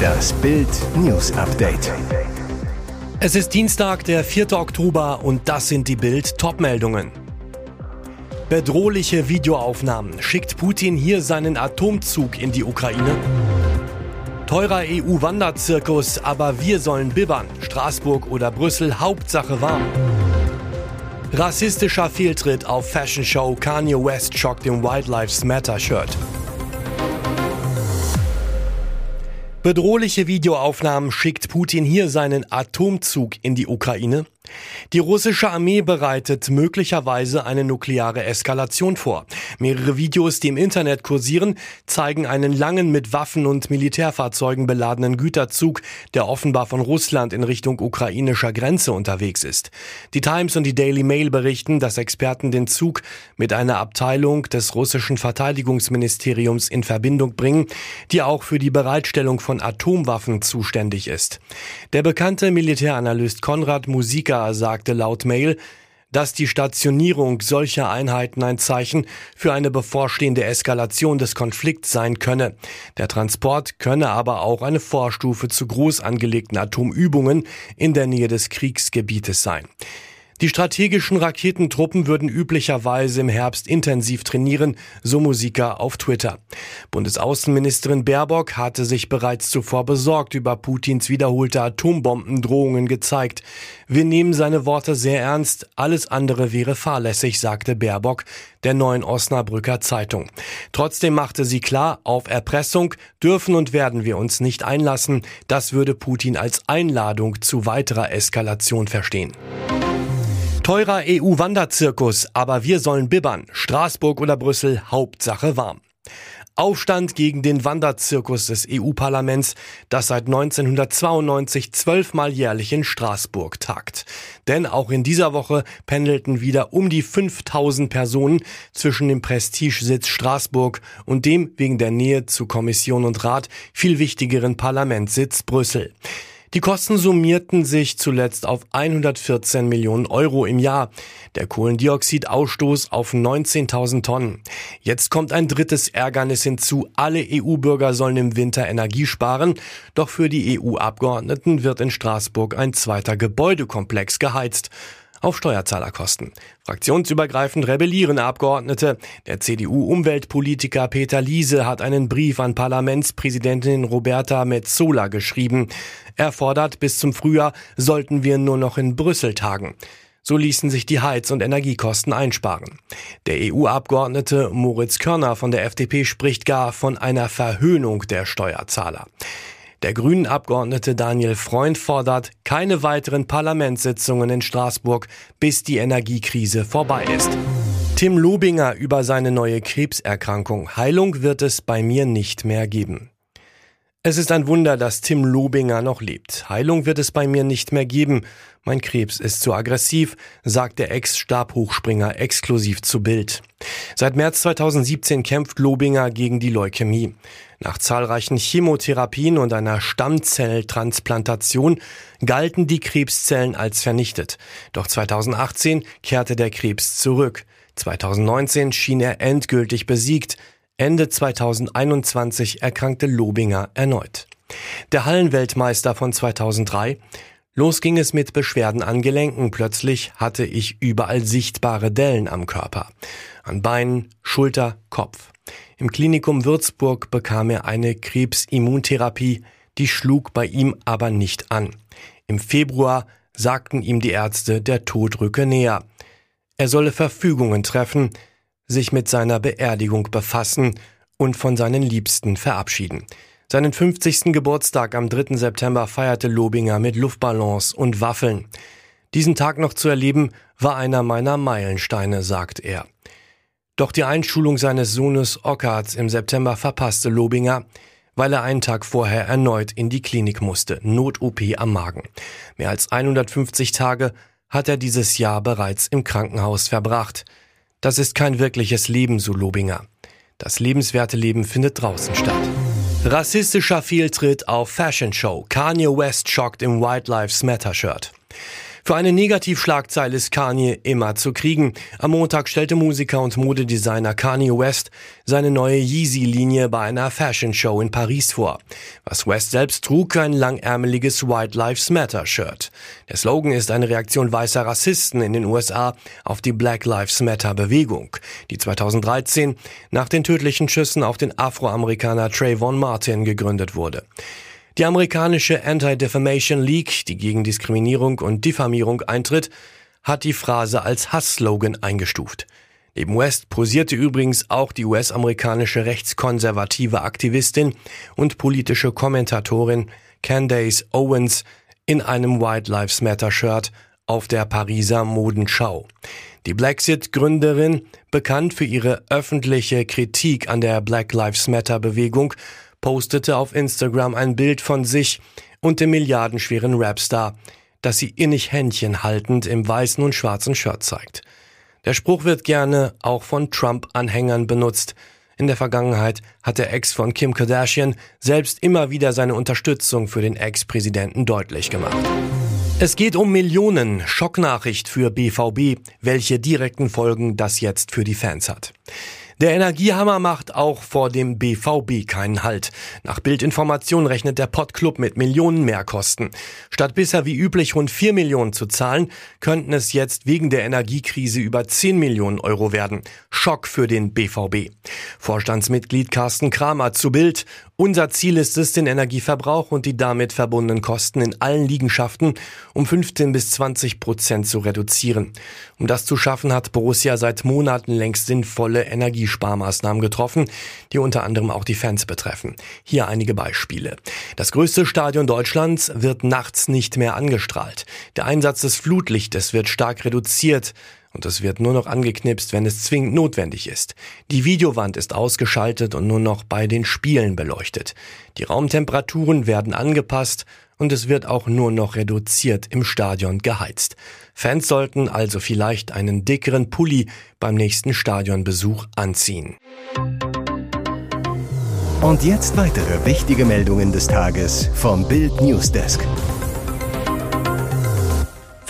Das Bild News Update. Es ist Dienstag, der 4. Oktober und das sind die Bild Topmeldungen. Bedrohliche Videoaufnahmen. Schickt Putin hier seinen Atomzug in die Ukraine? Teurer EU-Wanderzirkus, aber wir sollen bibbern. Straßburg oder Brüssel, Hauptsache warm. Rassistischer Fehltritt auf Fashion Show. Kanye West schockt im Wildlife Matter Shirt. Bedrohliche Videoaufnahmen schickt Putin hier seinen Atomzug in die Ukraine. Die russische Armee bereitet möglicherweise eine nukleare Eskalation vor. Mehrere Videos, die im Internet kursieren, zeigen einen langen mit Waffen und Militärfahrzeugen beladenen Güterzug, der offenbar von Russland in Richtung ukrainischer Grenze unterwegs ist. Die Times und die Daily Mail berichten, dass Experten den Zug mit einer Abteilung des russischen Verteidigungsministeriums in Verbindung bringen, die auch für die Bereitstellung von Atomwaffen zuständig ist. Der bekannte Militäranalyst Konrad Musika sagte laut Mail, dass die Stationierung solcher Einheiten ein Zeichen für eine bevorstehende Eskalation des Konflikts sein könne. Der Transport könne aber auch eine Vorstufe zu groß angelegten Atomübungen in der Nähe des Kriegsgebietes sein. Die strategischen Raketentruppen würden üblicherweise im Herbst intensiv trainieren, so Musiker auf Twitter. Bundesaußenministerin Baerbock hatte sich bereits zuvor besorgt über Putins wiederholte Atombombendrohungen gezeigt. Wir nehmen seine Worte sehr ernst, alles andere wäre fahrlässig, sagte Baerbock der neuen Osnabrücker Zeitung. Trotzdem machte sie klar, auf Erpressung dürfen und werden wir uns nicht einlassen. Das würde Putin als Einladung zu weiterer Eskalation verstehen. Teurer EU-Wanderzirkus, aber wir sollen bibbern. Straßburg oder Brüssel, Hauptsache warm. Aufstand gegen den Wanderzirkus des EU-Parlaments, das seit 1992 zwölfmal jährlich in Straßburg tagt. Denn auch in dieser Woche pendelten wieder um die 5000 Personen zwischen dem Prestigesitz Straßburg und dem wegen der Nähe zu Kommission und Rat viel wichtigeren Parlamentssitz Brüssel. Die Kosten summierten sich zuletzt auf 114 Millionen Euro im Jahr. Der Kohlendioxidausstoß auf 19.000 Tonnen. Jetzt kommt ein drittes Ärgernis hinzu. Alle EU-Bürger sollen im Winter Energie sparen. Doch für die EU-Abgeordneten wird in Straßburg ein zweiter Gebäudekomplex geheizt auf Steuerzahlerkosten. Fraktionsübergreifend rebellieren Abgeordnete. Der CDU-Umweltpolitiker Peter Liese hat einen Brief an Parlamentspräsidentin Roberta Metzola geschrieben. Er fordert, bis zum Frühjahr sollten wir nur noch in Brüssel tagen. So ließen sich die Heiz- und Energiekosten einsparen. Der EU-Abgeordnete Moritz Körner von der FDP spricht gar von einer Verhöhnung der Steuerzahler. Der grünen Abgeordnete Daniel Freund fordert keine weiteren Parlamentssitzungen in Straßburg, bis die Energiekrise vorbei ist. Tim Lobinger über seine neue Krebserkrankung. Heilung wird es bei mir nicht mehr geben. Es ist ein Wunder, dass Tim Lobinger noch lebt. Heilung wird es bei mir nicht mehr geben. Mein Krebs ist zu aggressiv, sagt der Ex-Stabhochspringer exklusiv zu Bild. Seit März 2017 kämpft Lobinger gegen die Leukämie. Nach zahlreichen Chemotherapien und einer Stammzelltransplantation galten die Krebszellen als vernichtet. Doch 2018 kehrte der Krebs zurück. 2019 schien er endgültig besiegt. Ende 2021 erkrankte Lobinger erneut. Der Hallenweltmeister von 2003 Los ging es mit Beschwerden an Gelenken. Plötzlich hatte ich überall sichtbare Dellen am Körper. An Beinen, Schulter, Kopf. Im Klinikum Würzburg bekam er eine Krebsimmuntherapie, die schlug bei ihm aber nicht an. Im Februar sagten ihm die Ärzte, der Tod rücke näher. Er solle Verfügungen treffen, sich mit seiner Beerdigung befassen und von seinen Liebsten verabschieden. Seinen 50. Geburtstag am 3. September feierte Lobinger mit Luftballons und Waffeln. Diesen Tag noch zu erleben, war einer meiner Meilensteine, sagt er. Doch die Einschulung seines Sohnes Ockhardt im September verpasste Lobinger, weil er einen Tag vorher erneut in die Klinik musste, Not-OP am Magen. Mehr als 150 Tage hat er dieses Jahr bereits im Krankenhaus verbracht. Das ist kein wirkliches Leben, so Lobinger. Das lebenswerte Leben findet draußen statt. Rassistischer Fehltritt auf Fashion Show. Kanye West schockt im White Lives Matter Shirt. Für eine Negativschlagzeile ist Kanye immer zu kriegen. Am Montag stellte Musiker und Modedesigner Kanye West seine neue Yeezy-Linie bei einer Fashion Show in Paris vor. Was West selbst trug, ein langärmeliges White Lives Matter Shirt. Der Slogan ist eine Reaktion weißer Rassisten in den USA auf die Black Lives Matter Bewegung, die 2013 nach den tödlichen Schüssen auf den Afroamerikaner Trayvon Martin gegründet wurde. Die amerikanische Anti-Defamation League, die gegen Diskriminierung und Diffamierung eintritt, hat die Phrase als Hassslogan eingestuft. Neben West posierte übrigens auch die US-amerikanische rechtskonservative Aktivistin und politische Kommentatorin Candace Owens in einem White Lives Matter Shirt auf der Pariser Modenschau. Die Blacksit-Gründerin, bekannt für ihre öffentliche Kritik an der Black Lives Matter Bewegung, postete auf Instagram ein Bild von sich und dem milliardenschweren Rapstar, das sie innig Händchen haltend im weißen und schwarzen Shirt zeigt. Der Spruch wird gerne auch von Trump-Anhängern benutzt. In der Vergangenheit hat der Ex von Kim Kardashian selbst immer wieder seine Unterstützung für den Ex-Präsidenten deutlich gemacht. Es geht um Millionen. Schocknachricht für BVB. Welche direkten Folgen das jetzt für die Fans hat. Der Energiehammer macht auch vor dem BVB keinen Halt. Nach Bildinformation rechnet der Pottclub mit Millionen Mehrkosten. Statt bisher wie üblich rund 4 Millionen zu zahlen, könnten es jetzt wegen der Energiekrise über 10 Millionen Euro werden. Schock für den BVB. Vorstandsmitglied Carsten Kramer zu Bild. Unser Ziel ist es, den Energieverbrauch und die damit verbundenen Kosten in allen Liegenschaften um 15 bis 20 Prozent zu reduzieren. Um das zu schaffen, hat Borussia seit Monaten längst sinnvolle Energiesparmaßnahmen getroffen, die unter anderem auch die Fans betreffen. Hier einige Beispiele. Das größte Stadion Deutschlands wird nachts nicht mehr angestrahlt. Der Einsatz des Flutlichtes wird stark reduziert und es wird nur noch angeknipst, wenn es zwingend notwendig ist. Die Videowand ist ausgeschaltet und nur noch bei den Spielen beleuchtet. Die Raumtemperaturen werden angepasst und es wird auch nur noch reduziert im Stadion geheizt. Fans sollten also vielleicht einen dickeren Pulli beim nächsten Stadionbesuch anziehen. Und jetzt weitere wichtige Meldungen des Tages vom Bild Newsdesk.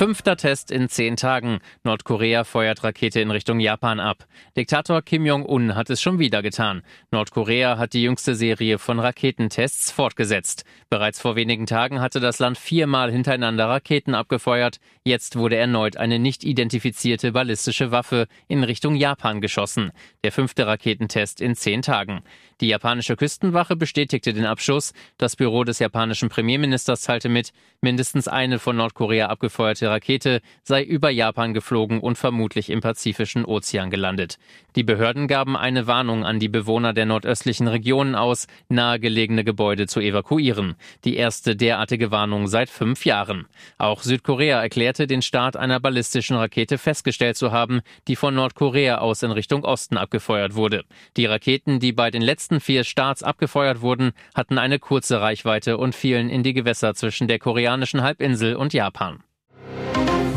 Fünfter Test in zehn Tagen. Nordkorea feuert Rakete in Richtung Japan ab. Diktator Kim Jong-un hat es schon wieder getan. Nordkorea hat die jüngste Serie von Raketentests fortgesetzt. Bereits vor wenigen Tagen hatte das Land viermal hintereinander Raketen abgefeuert. Jetzt wurde erneut eine nicht identifizierte ballistische Waffe in Richtung Japan geschossen. Der fünfte Raketentest in zehn Tagen. Die japanische Küstenwache bestätigte den Abschuss. Das Büro des japanischen Premierministers teilte mit, mindestens eine von Nordkorea abgefeuerte Rakete sei über Japan geflogen und vermutlich im Pazifischen Ozean gelandet. Die Behörden gaben eine Warnung an die Bewohner der nordöstlichen Regionen aus, nahegelegene Gebäude zu evakuieren. Die erste derartige Warnung seit fünf Jahren. Auch Südkorea erklärte, den Start einer ballistischen Rakete festgestellt zu haben, die von Nordkorea aus in Richtung Osten abgefeuert wurde. Die Raketen, die bei den letzten ersten vier Starts abgefeuert wurden, hatten eine kurze Reichweite und fielen in die Gewässer zwischen der koreanischen Halbinsel und Japan.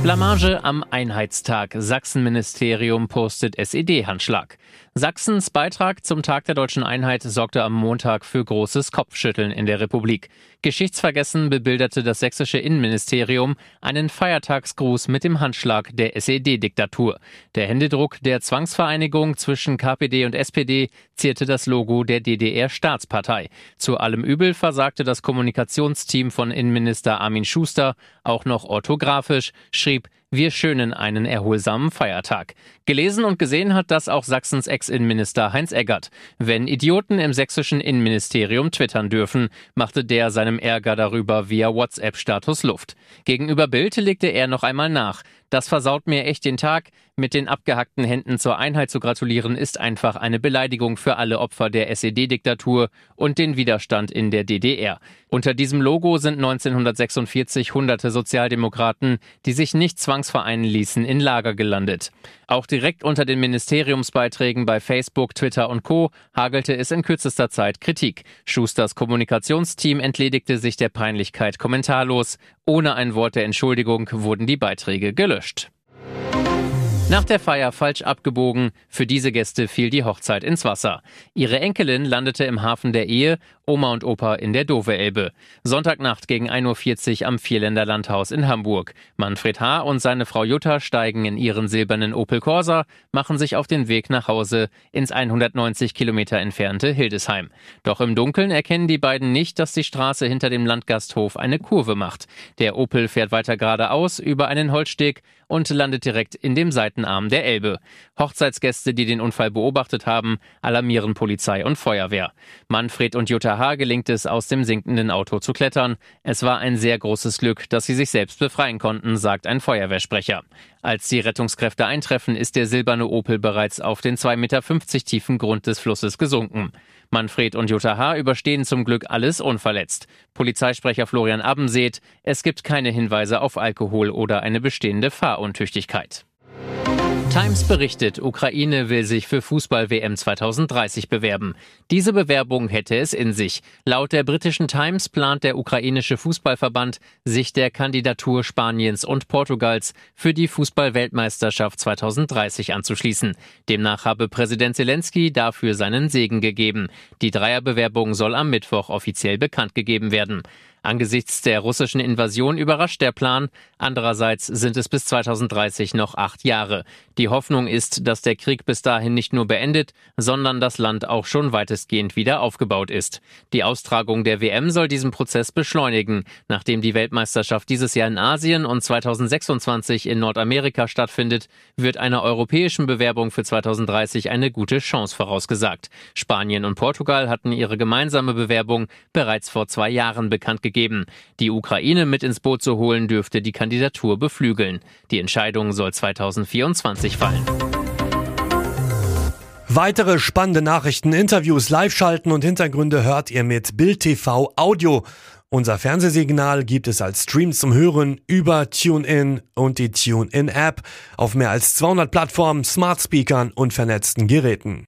Blamage am Einheitstag. Sachsenministerium postet SED-Handschlag. Sachsens Beitrag zum Tag der deutschen Einheit sorgte am Montag für großes Kopfschütteln in der Republik. Geschichtsvergessen bebilderte das sächsische Innenministerium einen Feiertagsgruß mit dem Handschlag der SED-Diktatur. Der Händedruck der Zwangsvereinigung zwischen KPD und SPD zierte das Logo der DDR-Staatspartei. Zu allem Übel versagte das Kommunikationsteam von Innenminister Armin Schuster auch noch orthografisch, schrieb wir schönen einen erholsamen Feiertag. Gelesen und gesehen hat das auch Sachsens Ex-Innenminister Heinz Eggert. Wenn Idioten im sächsischen Innenministerium twittern dürfen, machte der seinem Ärger darüber via WhatsApp-Status Luft. Gegenüber Bild legte er noch einmal nach. Das versaut mir echt den Tag. Mit den abgehackten Händen zur Einheit zu gratulieren, ist einfach eine Beleidigung für alle Opfer der SED-Diktatur und den Widerstand in der DDR. Unter diesem Logo sind 1946 hunderte Sozialdemokraten, die sich nicht zwangsvereinen ließen, in Lager gelandet. Auch direkt unter den Ministeriumsbeiträgen bei Facebook, Twitter und Co. hagelte es in kürzester Zeit Kritik. Schusters Kommunikationsteam entledigte sich der Peinlichkeit kommentarlos. Ohne ein Wort der Entschuldigung wurden die Beiträge gelöscht. gelöscht. Nach der Feier falsch abgebogen, für diese Gäste fiel die Hochzeit ins Wasser. Ihre Enkelin landete im Hafen der Ehe, Oma und Opa in der Dove-Elbe. Sonntagnacht gegen 1.40 Uhr am Vierländer Landhaus in Hamburg. Manfred H. und seine Frau Jutta steigen in ihren silbernen Opel Corsa, machen sich auf den Weg nach Hause ins 190 Kilometer entfernte Hildesheim. Doch im Dunkeln erkennen die beiden nicht, dass die Straße hinter dem Landgasthof eine Kurve macht. Der Opel fährt weiter geradeaus über einen Holzsteg und landet direkt in dem Seitenarm der Elbe. Hochzeitsgäste, die den Unfall beobachtet haben, alarmieren Polizei und Feuerwehr. Manfred und Jutta H. gelingt es, aus dem sinkenden Auto zu klettern. Es war ein sehr großes Glück, dass sie sich selbst befreien konnten, sagt ein Feuerwehrsprecher. Als die Rettungskräfte eintreffen, ist der silberne Opel bereits auf den 2,50 Meter tiefen Grund des Flusses gesunken. Manfred und Jutta H. überstehen zum Glück alles unverletzt. Polizeisprecher Florian Abbenseet, es gibt keine Hinweise auf Alkohol oder eine bestehende Fahruntüchtigkeit. Times berichtet, Ukraine will sich für Fußball-WM 2030 bewerben. Diese Bewerbung hätte es in sich. Laut der britischen Times plant der ukrainische Fußballverband, sich der Kandidatur Spaniens und Portugals für die Fußball-Weltmeisterschaft 2030 anzuschließen. Demnach habe Präsident Zelensky dafür seinen Segen gegeben. Die Dreierbewerbung soll am Mittwoch offiziell bekannt gegeben werden. Angesichts der russischen Invasion überrascht der Plan. Andererseits sind es bis 2030 noch acht Jahre. Die Hoffnung ist, dass der Krieg bis dahin nicht nur beendet, sondern das Land auch schon weitestgehend wieder aufgebaut ist. Die Austragung der WM soll diesen Prozess beschleunigen. Nachdem die Weltmeisterschaft dieses Jahr in Asien und 2026 in Nordamerika stattfindet, wird einer europäischen Bewerbung für 2030 eine gute Chance vorausgesagt. Spanien und Portugal hatten ihre gemeinsame Bewerbung bereits vor zwei Jahren bekannt gegeben gegeben. Die Ukraine mit ins Boot zu holen, dürfte die Kandidatur beflügeln. Die Entscheidung soll 2024 fallen. Weitere spannende Nachrichten, Interviews, Live-Schalten und Hintergründe hört ihr mit Bild TV Audio. Unser Fernsehsignal gibt es als Stream zum Hören über TuneIn und die TuneIn-App auf mehr als 200 Plattformen, Smart Speakern und vernetzten Geräten.